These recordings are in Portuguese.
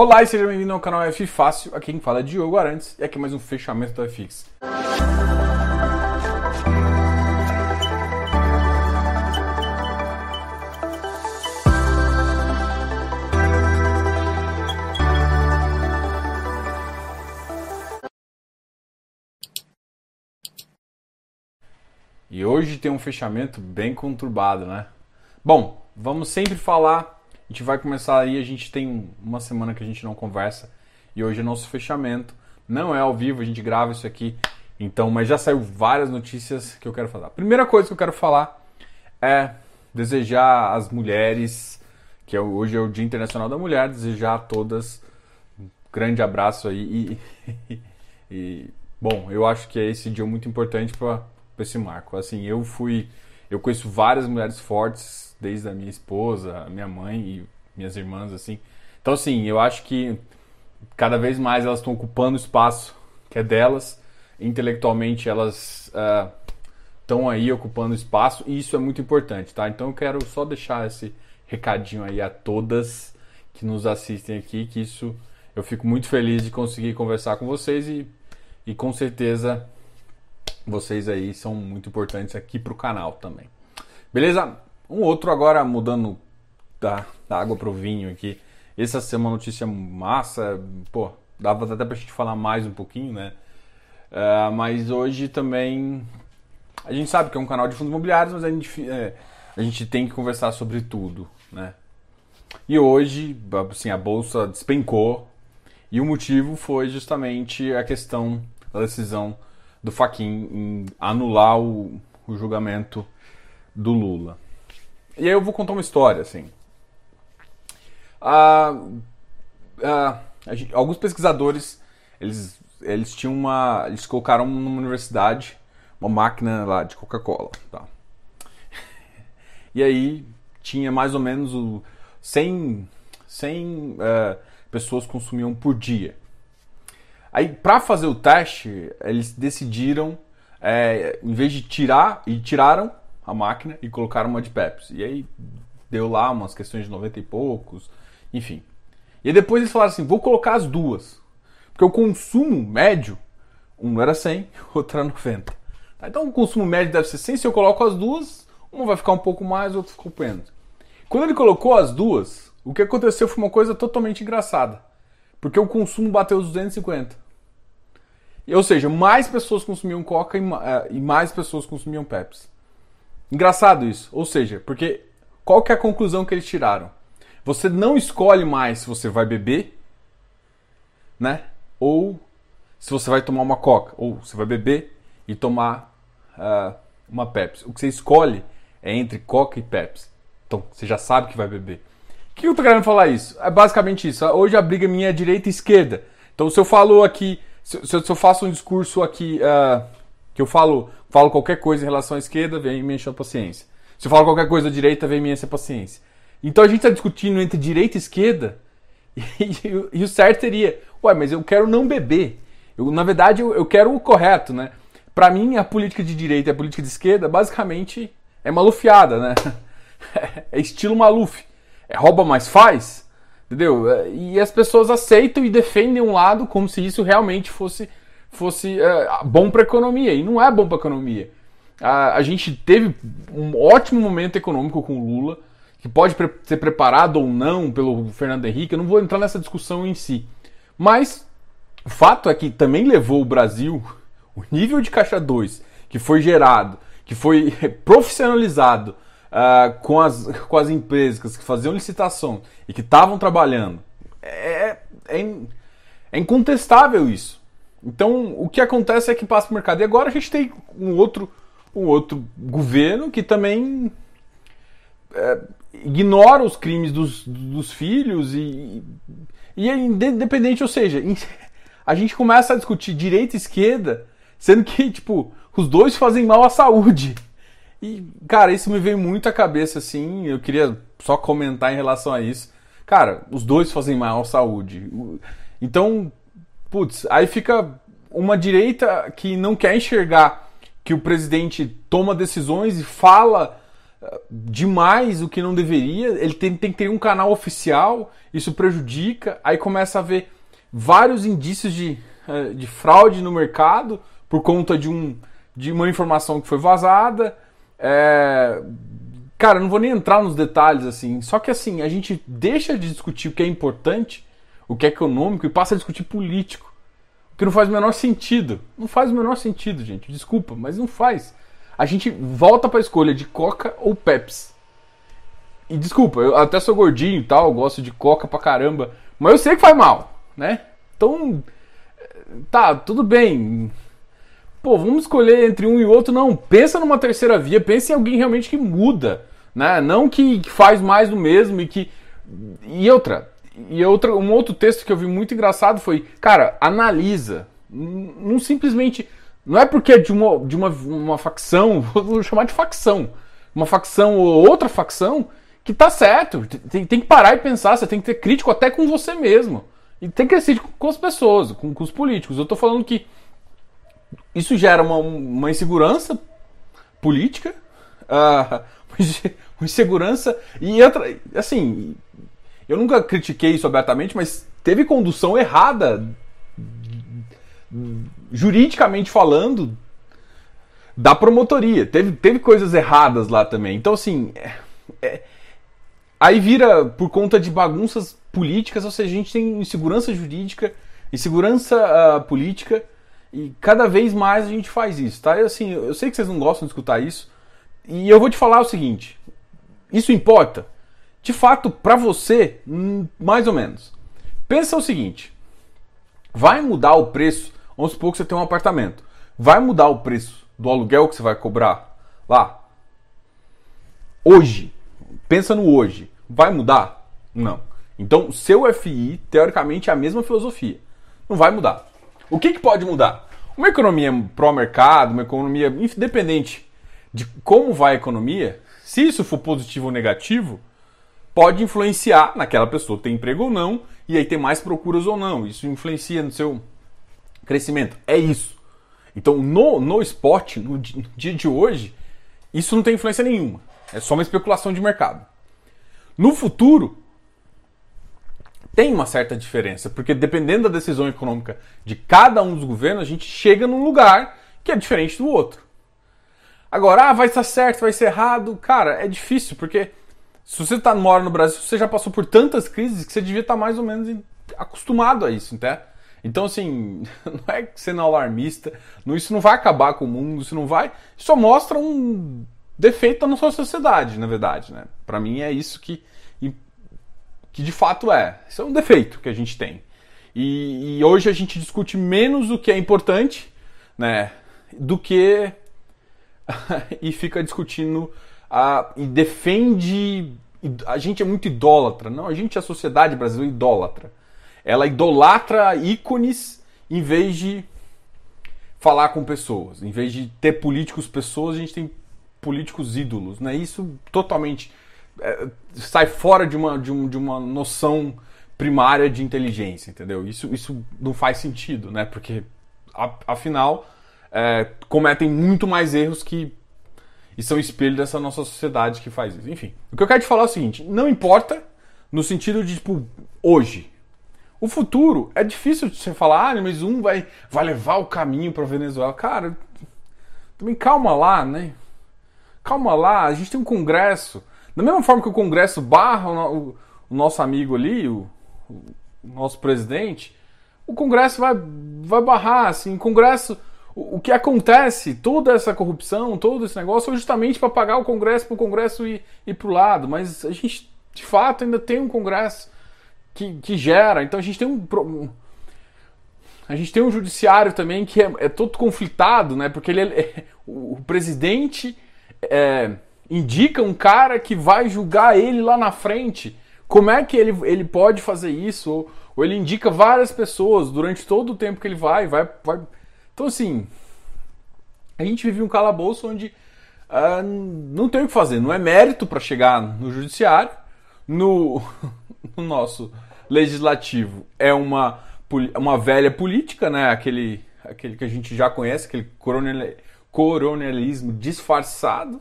Olá e seja bem-vindo ao canal F Fácil. Aqui quem fala é Diogo Arantes e aqui é mais um fechamento do FX. E hoje tem um fechamento bem conturbado, né? Bom, vamos sempre falar. A gente vai começar aí. A gente tem uma semana que a gente não conversa e hoje é nosso fechamento. Não é ao vivo, a gente grava isso aqui. Então, mas já saiu várias notícias que eu quero falar. A primeira coisa que eu quero falar é desejar às mulheres, que é, hoje é o Dia Internacional da Mulher, desejar a todas um grande abraço aí. E, e bom, eu acho que é esse dia muito importante para esse marco. Assim, eu fui, eu conheço várias mulheres fortes, desde a minha esposa, a minha mãe e minhas irmãs, assim. Então, assim, eu acho que cada vez mais elas estão ocupando o espaço que é delas. Intelectualmente, elas estão uh, aí ocupando espaço e isso é muito importante, tá? Então, eu quero só deixar esse recadinho aí a todas que nos assistem aqui, que isso eu fico muito feliz de conseguir conversar com vocês e, e com certeza vocês aí são muito importantes aqui para o canal também. Beleza? Um outro agora mudando da, da água para o vinho aqui. Essa ser uma notícia massa, pô, dava até para a gente falar mais um pouquinho, né? Uh, mas hoje também a gente sabe que é um canal de fundos imobiliários, mas a gente, é, a gente tem que conversar sobre tudo, né? E hoje, assim, a bolsa despencou e o motivo foi justamente a questão da decisão do Faquin anular o, o julgamento do Lula. E aí eu vou contar uma história, assim. Ah, ah, gente, alguns pesquisadores, eles, eles tinham uma... Eles colocaram numa universidade uma máquina lá de Coca-Cola, tá? E aí tinha mais ou menos o 100, 100 uh, pessoas consumiam por dia. Aí, para fazer o teste, eles decidiram, é, em vez de tirar, e tiraram a máquina e colocaram uma de Pepsi. E aí deu lá umas questões de 90 e poucos, enfim. E depois eles falaram assim: vou colocar as duas. Porque o consumo médio, um era 100, outro era 90. Tá, então o consumo médio deve ser 100. Se eu coloco as duas, uma vai ficar um pouco mais, outra ficou menos. Quando ele colocou as duas, o que aconteceu foi uma coisa totalmente engraçada. Porque o consumo bateu os 250. Ou seja, mais pessoas consumiam Coca e eh, mais pessoas consumiam Pepsi. Engraçado isso. Ou seja, porque qual que é a conclusão que eles tiraram? Você não escolhe mais se você vai beber, né? Ou se você vai tomar uma Coca. Ou você vai beber e tomar uh, uma Pepsi. O que você escolhe é entre Coca e Pepsi. Então, você já sabe que vai beber. O que eu tô querendo falar isso? É basicamente isso. Hoje a briga minha é direita e esquerda. Então, se eu falo aqui, se, se eu faço um discurso aqui uh, que eu falo, falo qualquer coisa em relação à esquerda, vem me encher a paciência. Se eu falo qualquer coisa à direita, vem me encher a paciência. Então a gente está discutindo entre direita e esquerda e, e, e, o certo seria, ué, mas eu quero não beber. Eu, na verdade, eu, eu quero o correto, né? Para mim, a política de direita e a política de esquerda, basicamente, é malufiada, né? É estilo Maluf. É rouba, mas faz. Entendeu? E as pessoas aceitam e defendem um lado como se isso realmente fosse fosse é, bom para a economia. E não é bom para a economia. A, a, gente teve um ótimo momento econômico com o Lula, que pode pre ser preparado ou não pelo Fernando Henrique. Eu não vou entrar nessa discussão em si. Mas o fato é que também levou o Brasil, o nível de caixa 2 que foi gerado, que foi profissionalizado uh, com, as, com as empresas que faziam licitação e que estavam trabalhando, é, é, é incontestável isso. Então, o que acontece é que passa para o mercado. E agora a gente tem um outro, um outro governo que também é, ignora os crimes dos, dos filhos e, e é independente, ou seja, a gente começa a discutir direita e esquerda, sendo que, tipo, os dois fazem mal à saúde. E, cara, isso me veio muito à cabeça, assim, eu queria só comentar em relação a isso. Cara, os dois fazem mal à saúde. Então, putz, aí fica uma direita que não quer enxergar que o presidente toma decisões e fala demais o que não deveria, ele tem, tem que ter um canal oficial, isso prejudica, aí começa a ver vários indícios de, eh, de fraude no mercado por conta de, um, de uma informação que foi vazada. É... Cara, não vou nem entrar nos detalhes assim, só que assim, a gente deixa de discutir o que é importante, o que é econômico e passa a discutir político, o que não faz o menor sentido. Não faz o menor sentido, gente, desculpa, mas não faz a gente volta para a escolha de Coca ou Pepsi. E desculpa, eu até sou gordinho e tal, gosto de Coca pra caramba, mas eu sei que faz mal, né? Então, tá, tudo bem. Pô, vamos escolher entre um e outro, não. Pensa numa terceira via, pensa em alguém realmente que muda, né? Não que, faz mais do mesmo e que. E outra, e outra, um outro texto que eu vi muito engraçado foi, cara, analisa. Não simplesmente não é porque é de uma, de uma, uma facção, vou chamar de facção, uma facção ou outra facção, que tá certo. Tem, tem que parar e pensar, você tem que ter crítico até com você mesmo. E tem que ser com as pessoas, com, com os políticos. Eu tô falando que isso gera uma, uma insegurança política, uh, uma insegurança e outra, assim, eu nunca critiquei isso abertamente, mas teve condução errada juridicamente falando, da promotoria. Teve, teve coisas erradas lá também. Então, assim. É, é, aí vira por conta de bagunças políticas, ou seja, a gente tem insegurança jurídica, insegurança uh, política, e cada vez mais a gente faz isso, tá? Eu, assim, eu sei que vocês não gostam de escutar isso, e eu vou te falar o seguinte: isso importa? De fato, para você, hum, mais ou menos. Pensa o seguinte: vai mudar o preço Vamos supor que você tem um apartamento. Vai mudar o preço do aluguel que você vai cobrar lá? Hoje. Pensa no hoje. Vai mudar? Não. Então, seu FI, teoricamente, é a mesma filosofia. Não vai mudar. O que, que pode mudar? Uma economia pró-mercado, uma economia independente de como vai a economia, se isso for positivo ou negativo, pode influenciar naquela pessoa ter emprego ou não, e aí ter mais procuras ou não. Isso influencia no seu crescimento. É isso. Então, no, no esporte, no dia de hoje, isso não tem influência nenhuma. É só uma especulação de mercado. No futuro, tem uma certa diferença, porque dependendo da decisão econômica de cada um dos governos, a gente chega num lugar que é diferente do outro. Agora, ah, vai estar certo, vai ser errado. Cara, é difícil, porque se você tá, mora no Brasil, você já passou por tantas crises que você devia estar tá mais ou menos acostumado a isso, entende? Então, assim, não é sendo alarmista, não, isso não vai acabar com o mundo, isso não vai. Só mostra um defeito da nossa sociedade, na verdade, né? Para mim é isso que, que de fato é. Isso é um defeito que a gente tem. E, e hoje a gente discute menos o que é importante, né? Do que. e fica discutindo a, e defende. A gente é muito idólatra. Não, a gente é a sociedade brasileira idólatra ela idolatra ícones em vez de falar com pessoas. Em vez de ter políticos pessoas, a gente tem políticos ídolos. Né? Isso totalmente é, sai fora de uma, de, um, de uma noção primária de inteligência, entendeu? Isso, isso não faz sentido, né? Porque, afinal, é, cometem muito mais erros que e são espelho dessa nossa sociedade que faz isso. Enfim, o que eu quero te falar é o seguinte: não importa no sentido de, tipo, hoje. O futuro é difícil de você falar, ah, mas um vai, vai levar o caminho para Venezuela. Cara, também calma lá, né? Calma lá, a gente tem um congresso. Da mesma forma que o congresso barra o, o nosso amigo ali, o, o, nosso presidente, o congresso vai, vai barrar, assim, o congresso. O, o que acontece, toda essa corrupção, todo esse negócio, é justamente para pagar o congresso para o congresso ir, ir para o lado. Mas a gente, de fato, ainda tem um congresso que, que gera. Então a gente tem um. A gente tem um judiciário também que é, é todo conflitado, né? Porque ele é, é, o presidente é, indica um cara que vai julgar ele lá na frente. Como é que ele, ele pode fazer isso? Ou, ou ele indica várias pessoas durante todo o tempo que ele vai, vai, vai. Então, assim, a gente vive um calabouço onde uh, não tem o que fazer. Não é mérito para chegar no judiciário, no, no nosso legislativo é uma, uma velha política, né? aquele, aquele que a gente já conhece, aquele coronel, coronelismo disfarçado.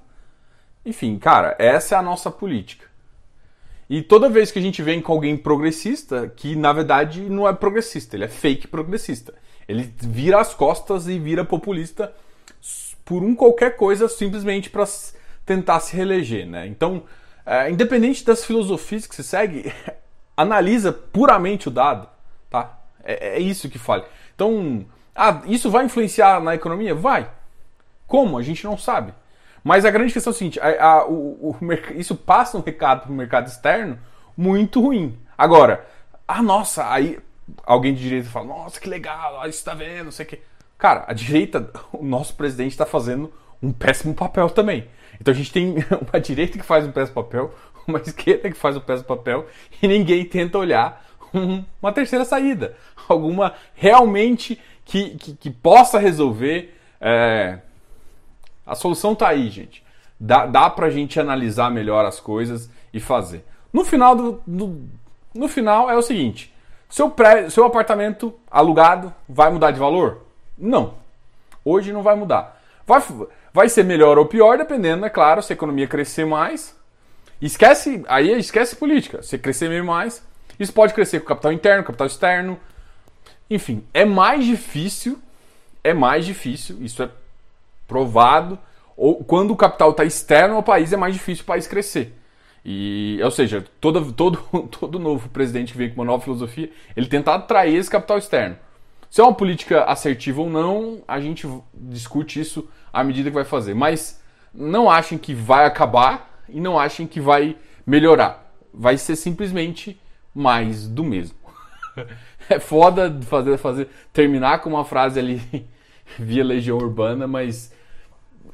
Enfim, cara, essa é a nossa política. E toda vez que a gente vem com alguém progressista, que na verdade não é progressista, ele é fake progressista. Ele vira as costas e vira populista por um qualquer coisa simplesmente para tentar se reeleger, né? Então, é, independente das filosofias que se segue, analisa puramente o dado, tá? É, é isso que fale. Então, ah, isso vai influenciar na economia? Vai. Como? A gente não sabe. Mas a grande questão é o seguinte: a, a, o, o, isso passa um recado para o mercado externo muito ruim. Agora, ah, nossa, aí alguém de direita fala: nossa, que legal, isso está vendo, não sei o quê. Cara, a direita, o nosso presidente está fazendo um péssimo papel também. Então a gente tem uma direita que faz um péssimo papel, uma esquerda que faz um péssimo papel e ninguém tenta olhar uma terceira saída. Alguma realmente que, que, que possa resolver. É... A solução tá aí, gente. Dá, dá pra gente analisar melhor as coisas e fazer. No final, do, do no final é o seguinte: seu, pré, seu apartamento alugado vai mudar de valor? Não. Hoje não vai mudar. Vai, vai ser melhor ou pior, dependendo, é claro, se a economia crescer mais. Esquece, aí esquece política. Se crescer meio mais, isso pode crescer com capital interno, capital externo. Enfim, é mais difícil, é mais difícil, isso é provado. Ou quando o capital está externo ao país, é mais difícil o país crescer. E, ou seja, todo, todo, todo novo presidente que vem com uma nova filosofia, ele tenta atrair esse capital externo. Se é uma política assertiva ou não, a gente discute isso à medida que vai fazer. Mas não achem que vai acabar e não achem que vai melhorar. Vai ser simplesmente mais do mesmo. é foda fazer, fazer terminar com uma frase ali via Legião Urbana, mas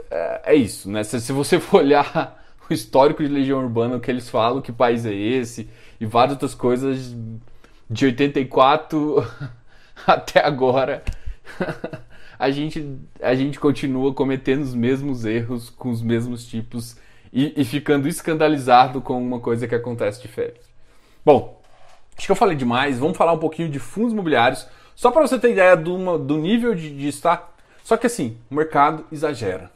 é, é isso, né? Se, se, você for olhar o histórico de Legião Urbana, o que eles falam, que país é esse, e várias outras coisas de 84 até agora, a gente, a gente continua cometendo os mesmos erros com os mesmos tipos e, e ficando escandalizado com uma coisa que acontece diferente. Bom, acho que eu falei demais, vamos falar um pouquinho de fundos imobiliários, só para você ter ideia do, do nível de, de estar. Só que assim, o mercado exagera.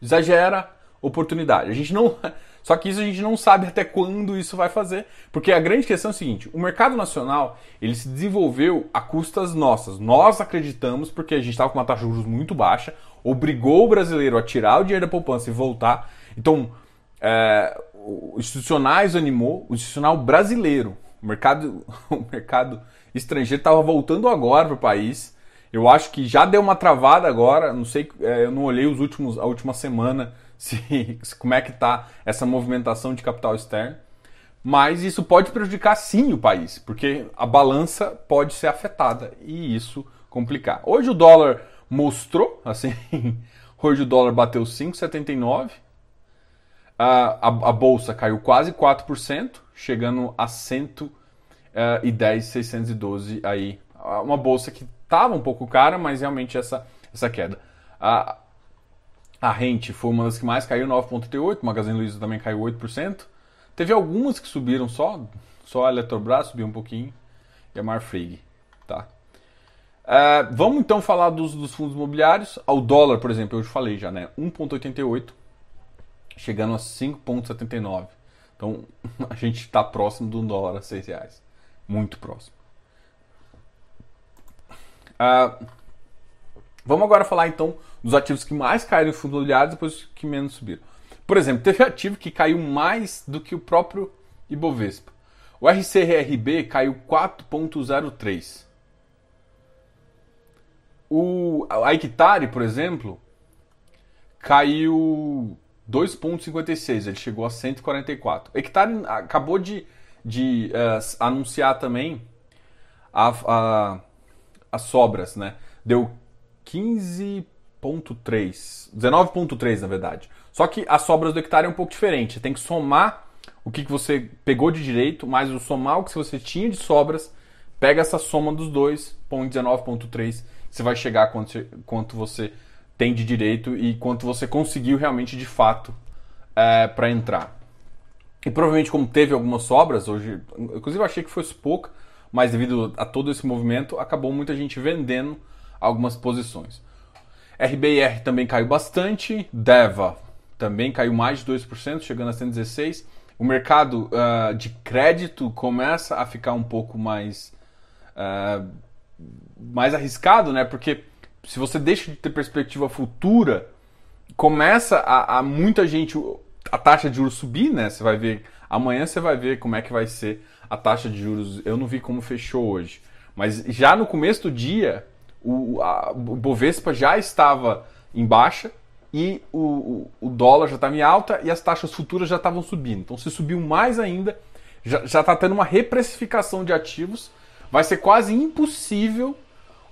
Exagera oportunidade. A gente não. Só que isso a gente não sabe até quando isso vai fazer, porque a grande questão é o seguinte: o mercado nacional ele se desenvolveu a custas nossas. Nós acreditamos porque a gente estava com uma taxa de juros muito baixa, obrigou o brasileiro a tirar o dinheiro da poupança e voltar. Então, é, o institucionais animou, o institucional brasileiro, o mercado, o mercado estrangeiro estava voltando agora para o país. Eu acho que já deu uma travada agora. Não sei, é, eu não olhei os últimos, a última semana se, como é que está essa movimentação de capital externo. Mas isso pode prejudicar sim o país, porque a balança pode ser afetada e isso complicar. Hoje o dólar mostrou, assim, hoje o dólar bateu 5,79, a, a, a, bolsa caiu quase 4%, chegando a 110,612 aí. Uma bolsa que estava um pouco cara, mas realmente essa, essa queda. A, a rente foi uma das que mais caiu, 9,38%. O Magazine Luiza também caiu 8%. Teve algumas que subiram só, só a Eletrobras subiu um pouquinho e a Marfrig, tá? Uh, vamos então falar dos, dos, fundos imobiliários. Ao dólar, por exemplo, eu já falei já, né? 1,88, chegando a 5,79. Então a gente está próximo do dólar a 6 reais. Muito próximo. Uh, vamos agora falar então dos ativos que mais caíram em fundos imobiliários depois que menos subiram. Por exemplo, teve ativo que caiu mais do que o próprio Ibovespa. O RCRB caiu 4,03. O a Hectare, por exemplo, caiu 2,56. Ele chegou a 144. O Hectare acabou de, de uh, anunciar também a, a, as sobras, né? Deu 15 19.3. 19.3, na verdade. Só que as sobras do hectare é um pouco diferente. Você tem que somar o que, que você pegou de direito, mais o somar o que você tinha de sobras, pega essa soma dos dois, põe 19.3, você vai chegar a quanto, você, quanto você tem de direito e quanto você conseguiu realmente de fato é, para entrar. E provavelmente como teve algumas sobras, hoje, inclusive eu achei que fosse pouca, mas devido a todo esse movimento, acabou muita gente vendendo algumas posições. RBR também caiu bastante, Deva também caiu mais de 2%, chegando a 116. O mercado uh, de crédito começa a ficar um pouco mais, uh, mais arriscado, né? Porque se você deixa de ter perspectiva futura, começa a, a muita gente a taxa de juros subir, né? Você vai ver amanhã você vai ver como é que vai ser a taxa de juros. Eu não vi como fechou hoje, mas já no começo do dia o, a, Bovespa já estava em baixa e o, o, o dólar já estava em alta e as taxas futuras já estavam subindo. Então, se subiu mais ainda, já está tendo uma reprecificação de ativos. Vai ser quase impossível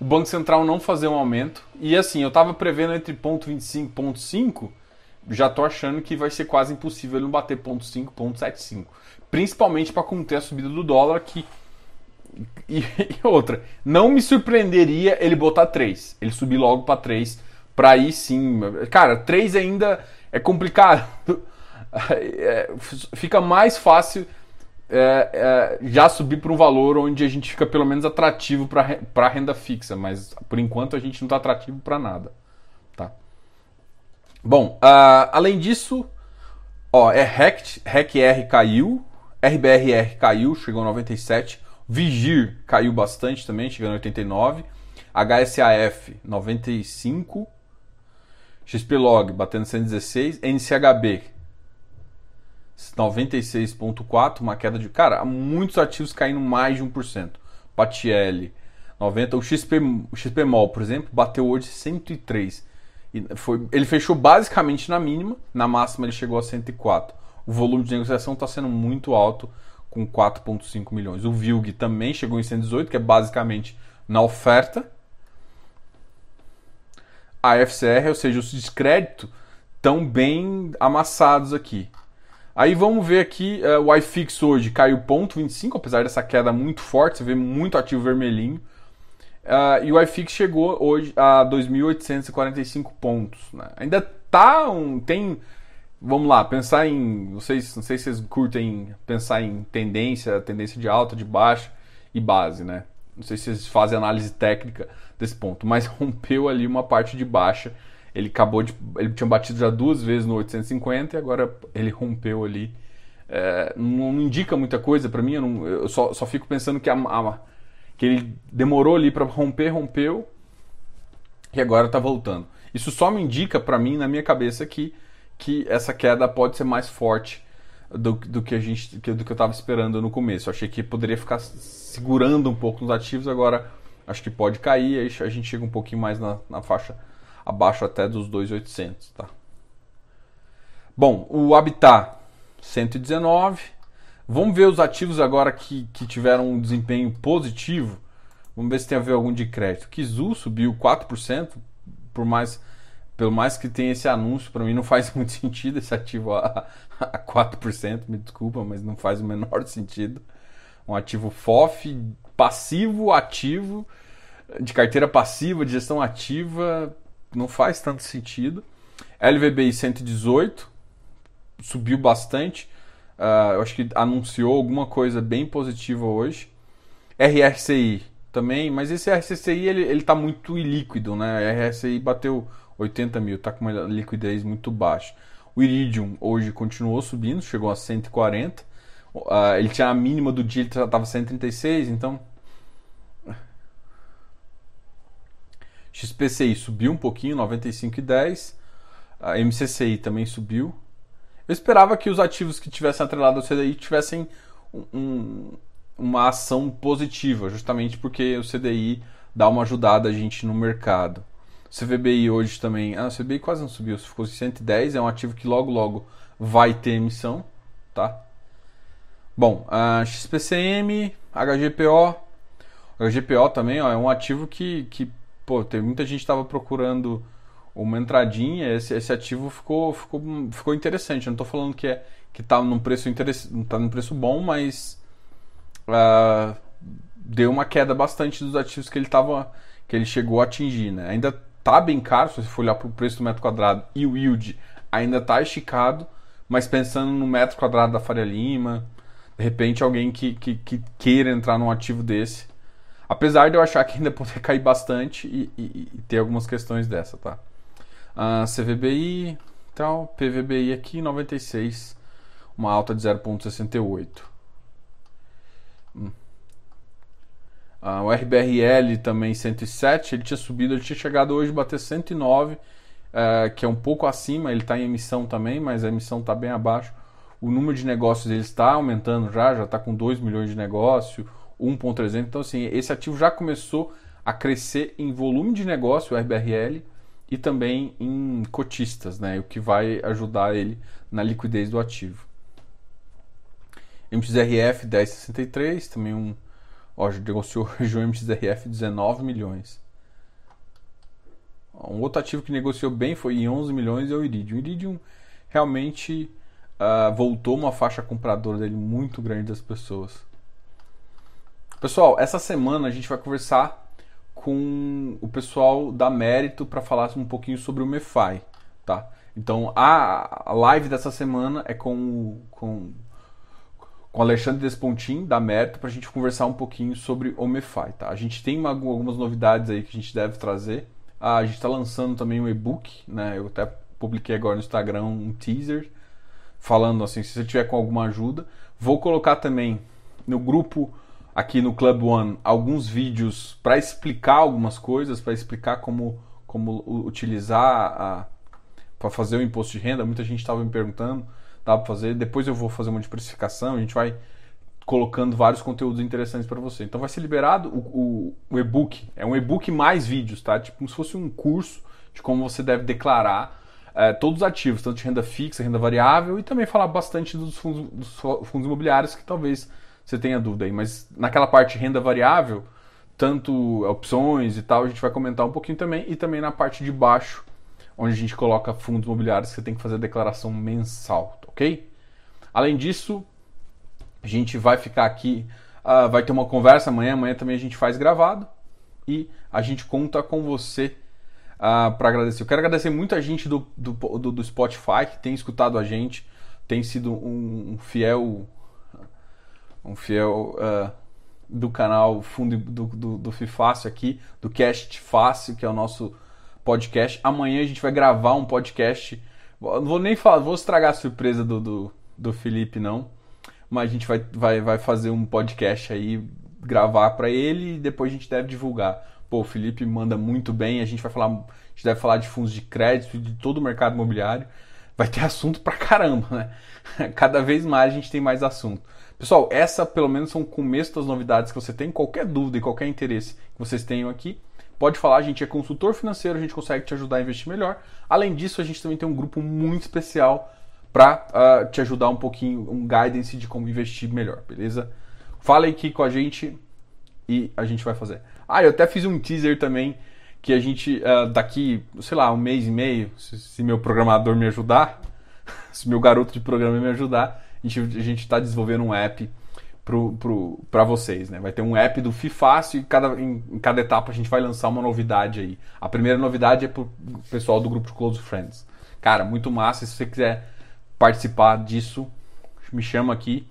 o Banco Central não fazer um aumento. E assim, eu estava prevendo entre ponto 25 e ponto 5, já estou achando que vai ser quase impossível ele não bater ponto 5, ponto 75. Principalmente para conter a subida do dólar, que e, e, outra, não me surpreenderia ele botar 3. Ele subir logo para 3 para aí sim. Cara, 3 ainda é complicado. É, fica mais fácil é, é, já subir para um valor onde a gente fica pelo menos atrativo para renda fixa, mas por enquanto a gente não está atrativo para nada. Bom, uh, além disso, ó, é REC, REC-R caiu, RBRR caiu, chegou a 97, Vigir caiu bastante também, chegando a 89, HSAF 95, XPlog batendo 116, NCHB 96.4, uma queda de, cara, muitos ativos caindo mais de 1%. Patiel 90, o XP, o XPMOL, por exemplo, bateu hoje 103. Foi, ele fechou basicamente na mínima, na máxima ele chegou a 104. O volume de negociação está sendo muito alto, com 4,5 milhões. O VILG também chegou em 118, que é basicamente na oferta a FCR, ou seja, os descréditos, estão bem amassados aqui. Aí vamos ver aqui, uh, o iFix hoje caiu 0,25, apesar dessa queda muito forte, você vê muito ativo vermelhinho. Uh, e o iFix chegou hoje a 2.845 pontos. Né? Ainda tá um. Tem. Vamos lá, pensar em. Vocês, não sei se vocês curtem pensar em tendência, tendência de alta, de baixa e base, né? Não sei se vocês fazem análise técnica desse ponto, mas rompeu ali uma parte de baixa. Ele acabou de. Ele tinha batido já duas vezes no 850 e agora ele rompeu ali. É, não, não, indica muita coisa para mim, eu, não, eu, só, só fico pensando que, a, a, que ele demorou ali para romper, rompeu e agora está voltando. Isso só me indica para mim, na minha cabeça, que, que essa queda pode ser mais forte do, do que a gente do que eu estava esperando no começo. Eu achei que poderia ficar segurando um pouco nos ativos, agora acho que pode cair, aí a gente chega um pouquinho mais na, na faixa abaixo até dos 2.800, tá? Bom, o Habitat 119. Vamos ver os ativos agora que, que tiveram um desempenho positivo. Vamos ver se tem a ver algum de crédito. Kizu subiu 4%, por mais pelo mais que tenha esse anúncio, para mim não faz muito sentido esse ativo a, a 4%, me desculpa, mas não faz o menor sentido. Um ativo FOF passivo, ativo, de carteira passiva, de gestão ativa, não faz tanto sentido. LVBI 118 subiu bastante. Uh, eu acho que anunciou alguma coisa bem positiva hoje. RRCI também, mas esse RCCI ele, ele tá muito ilíquido, né? RRCI bateu 80 mil, está com uma liquidez muito baixa. O Iridium hoje continuou subindo, chegou a 140. Uh, ah, ele tinha a mínima do dia, ele estava 136, então. XPCI subiu um pouquinho, 95,10. A MCCI também subiu. Eu esperava que os ativos que tivessem atrelado ao CDI tivessem um, uma ação positiva, justamente porque o CDI dá uma ajudada a gente no mercado. CVBI hoje também. Ah, o CVBI quase não subiu, ficou em 110, é um ativo que logo logo vai ter emissão, tá? Bom, a XPCM, HGPO. HGPO também ó, é um ativo que, que pô, tem muita gente estava procurando uma entradinha, esse, esse ativo ficou, ficou, ficou interessante. Eu não estou falando que é que está num preço tá num preço bom, mas uh, deu uma queda bastante dos ativos que ele tava, que ele chegou a atingir, né? Ainda tá bem caro, se você for olhar para o preço do metro quadrado e o yield ainda tá esticado, mas pensando no metro quadrado da Faria Lima, de repente alguém que, que, que queira entrar num ativo desse, apesar de eu achar que ainda poder cair bastante e, e, e ter algumas questões dessa, tá? Uh, CVBI Então, PVBI aqui 96, uma alta de 0,68. Hum. O RBRL também 107, ele tinha subido, ele tinha chegado hoje a bater 109, é, que é um pouco acima, ele está em emissão também, mas a emissão está bem abaixo. O número de negócios ele está aumentando já, já está com 2 milhões de negócio, 1.300. Então, assim, esse ativo já começou a crescer em volume de negócio, o RBRL, e também em cotistas, né? O que vai ajudar ele na liquidez do ativo. MXRF 1063, também um. Ó, negociou hoje o MXRF 19 milhões. Um outro ativo que negociou bem foi em 11 milhões é o Iridium. O Iridium realmente uh, voltou uma faixa compradora dele muito grande das pessoas. Pessoal, essa semana a gente vai conversar com o pessoal da Mérito para falar um pouquinho sobre o MEFI, tá? Então a, live dessa semana é com, com, com Alexandre Despontin, da Mérito, para a gente conversar um pouquinho sobre o MEFI, tá? A gente tem uma, algumas novidades aí que a gente deve trazer. Ah, a gente está lançando também um e-book, né? Eu até publiquei agora no Instagram um teaser falando assim, se você tiver com alguma ajuda. Vou colocar também no grupo aqui no Club One alguns vídeos para explicar algumas coisas, para explicar como, como utilizar para fazer o imposto de renda. Muita gente estava me perguntando, dá para fazer. Depois eu vou fazer uma de precificação, a gente vai colocando vários conteúdos interessantes para você. Então vai ser liberado o, o, o e-book, é um e-book mais vídeos, tá? Tipo como se fosse um curso de como você deve declarar é, todos os ativos, tanto de renda fixa, renda variável, e também falar bastante dos fundos, dos fundos imobiliários que talvez você tenha dúvida aí. Mas naquela parte renda variável, tanto opções e tal, a gente vai comentar um pouquinho também. E também na parte de baixo, onde a gente coloca fundos imobiliários você tem que fazer a declaração mensal, ok? Além disso, a gente vai ficar aqui, uh, vai ter uma conversa amanhã, amanhã também a gente faz gravado e a gente conta com você uh, para agradecer. Eu quero agradecer muita gente do, do, do, do, Spotify que tem escutado a gente, tem sido um, um fiel um fiel uh, do canal Fundo do, do, do Fifácil aqui, do Cast Fácil, que é o nosso podcast. Amanhã a gente vai gravar um podcast. Não vou nem falar, vou estragar a surpresa do, do, do Felipe, não. Mas a gente vai, vai, vai fazer um podcast aí, gravar para ele e depois a gente deve divulgar. Pô, o Felipe manda muito bem, a gente vai falar, a gente deve falar de fundos de crédito, de todo o mercado imobiliário. Vai ter assunto pra caramba, né? Cada vez mais a gente tem mais assunto. Pessoal, essa pelo menos são o começo das novidades que você tem. Qualquer dúvida e qualquer interesse que vocês tenham aqui, pode falar. A gente é consultor financeiro, a gente consegue te ajudar a investir melhor. Além disso, a gente também tem um grupo muito especial para uh, ah, te ajudar um pouquinho, um guidance de como investir melhor, beleza? Fala aqui com a gente e a gente vai fazer. Ah, eu até fiz um teaser também que a gente uh, daqui, sei lá, um mês e meio, se, se meu programador me ajudar, se meu garoto de programa me ajudar, a gente está desenvolvendo um app para vocês, né? Vai ter um app do FIFácil e cada, em, em, cada etapa a gente vai lançar uma novidade aí. A primeira novidade é para o pessoal do grupo de Close Friends. Cara, muito massa. Se você quiser participar disso, me chama aqui.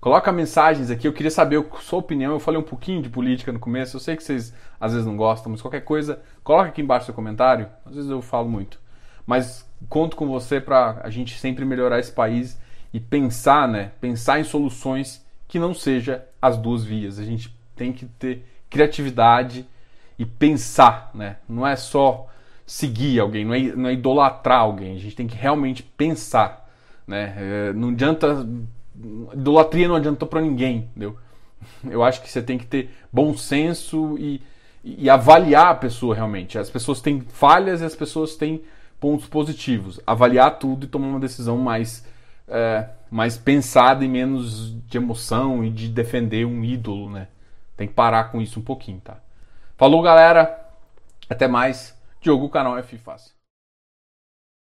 Coloca mensagens aqui. Eu queria saber a sua opinião. Eu falei um pouquinho de política no começo. Eu sei que vocês às vezes não gostam, mas qualquer coisa, coloca aqui embaixo seu comentário. Às vezes eu falo muito. Mas conto com você para a gente sempre melhorar esse país e pensar, né? Pensar em soluções que não seja as duas vias. A gente tem que ter criatividade e pensar, né? Não é só seguir alguém, não é, não é idolatrar alguém. A gente tem que realmente pensar, né? É, não adianta idolatria não adiantou para ninguém, entendeu? Eu acho que você tem que ter bom senso e, e avaliar a pessoa realmente. As pessoas têm falhas e as pessoas têm pontos positivos. Avaliar tudo e tomar uma decisão mais é, mais pensada e menos de emoção e de defender um ídolo, né? Tem que parar com isso um pouquinho, tá? Falou, galera. Até mais. Diogo, canal F Fácil.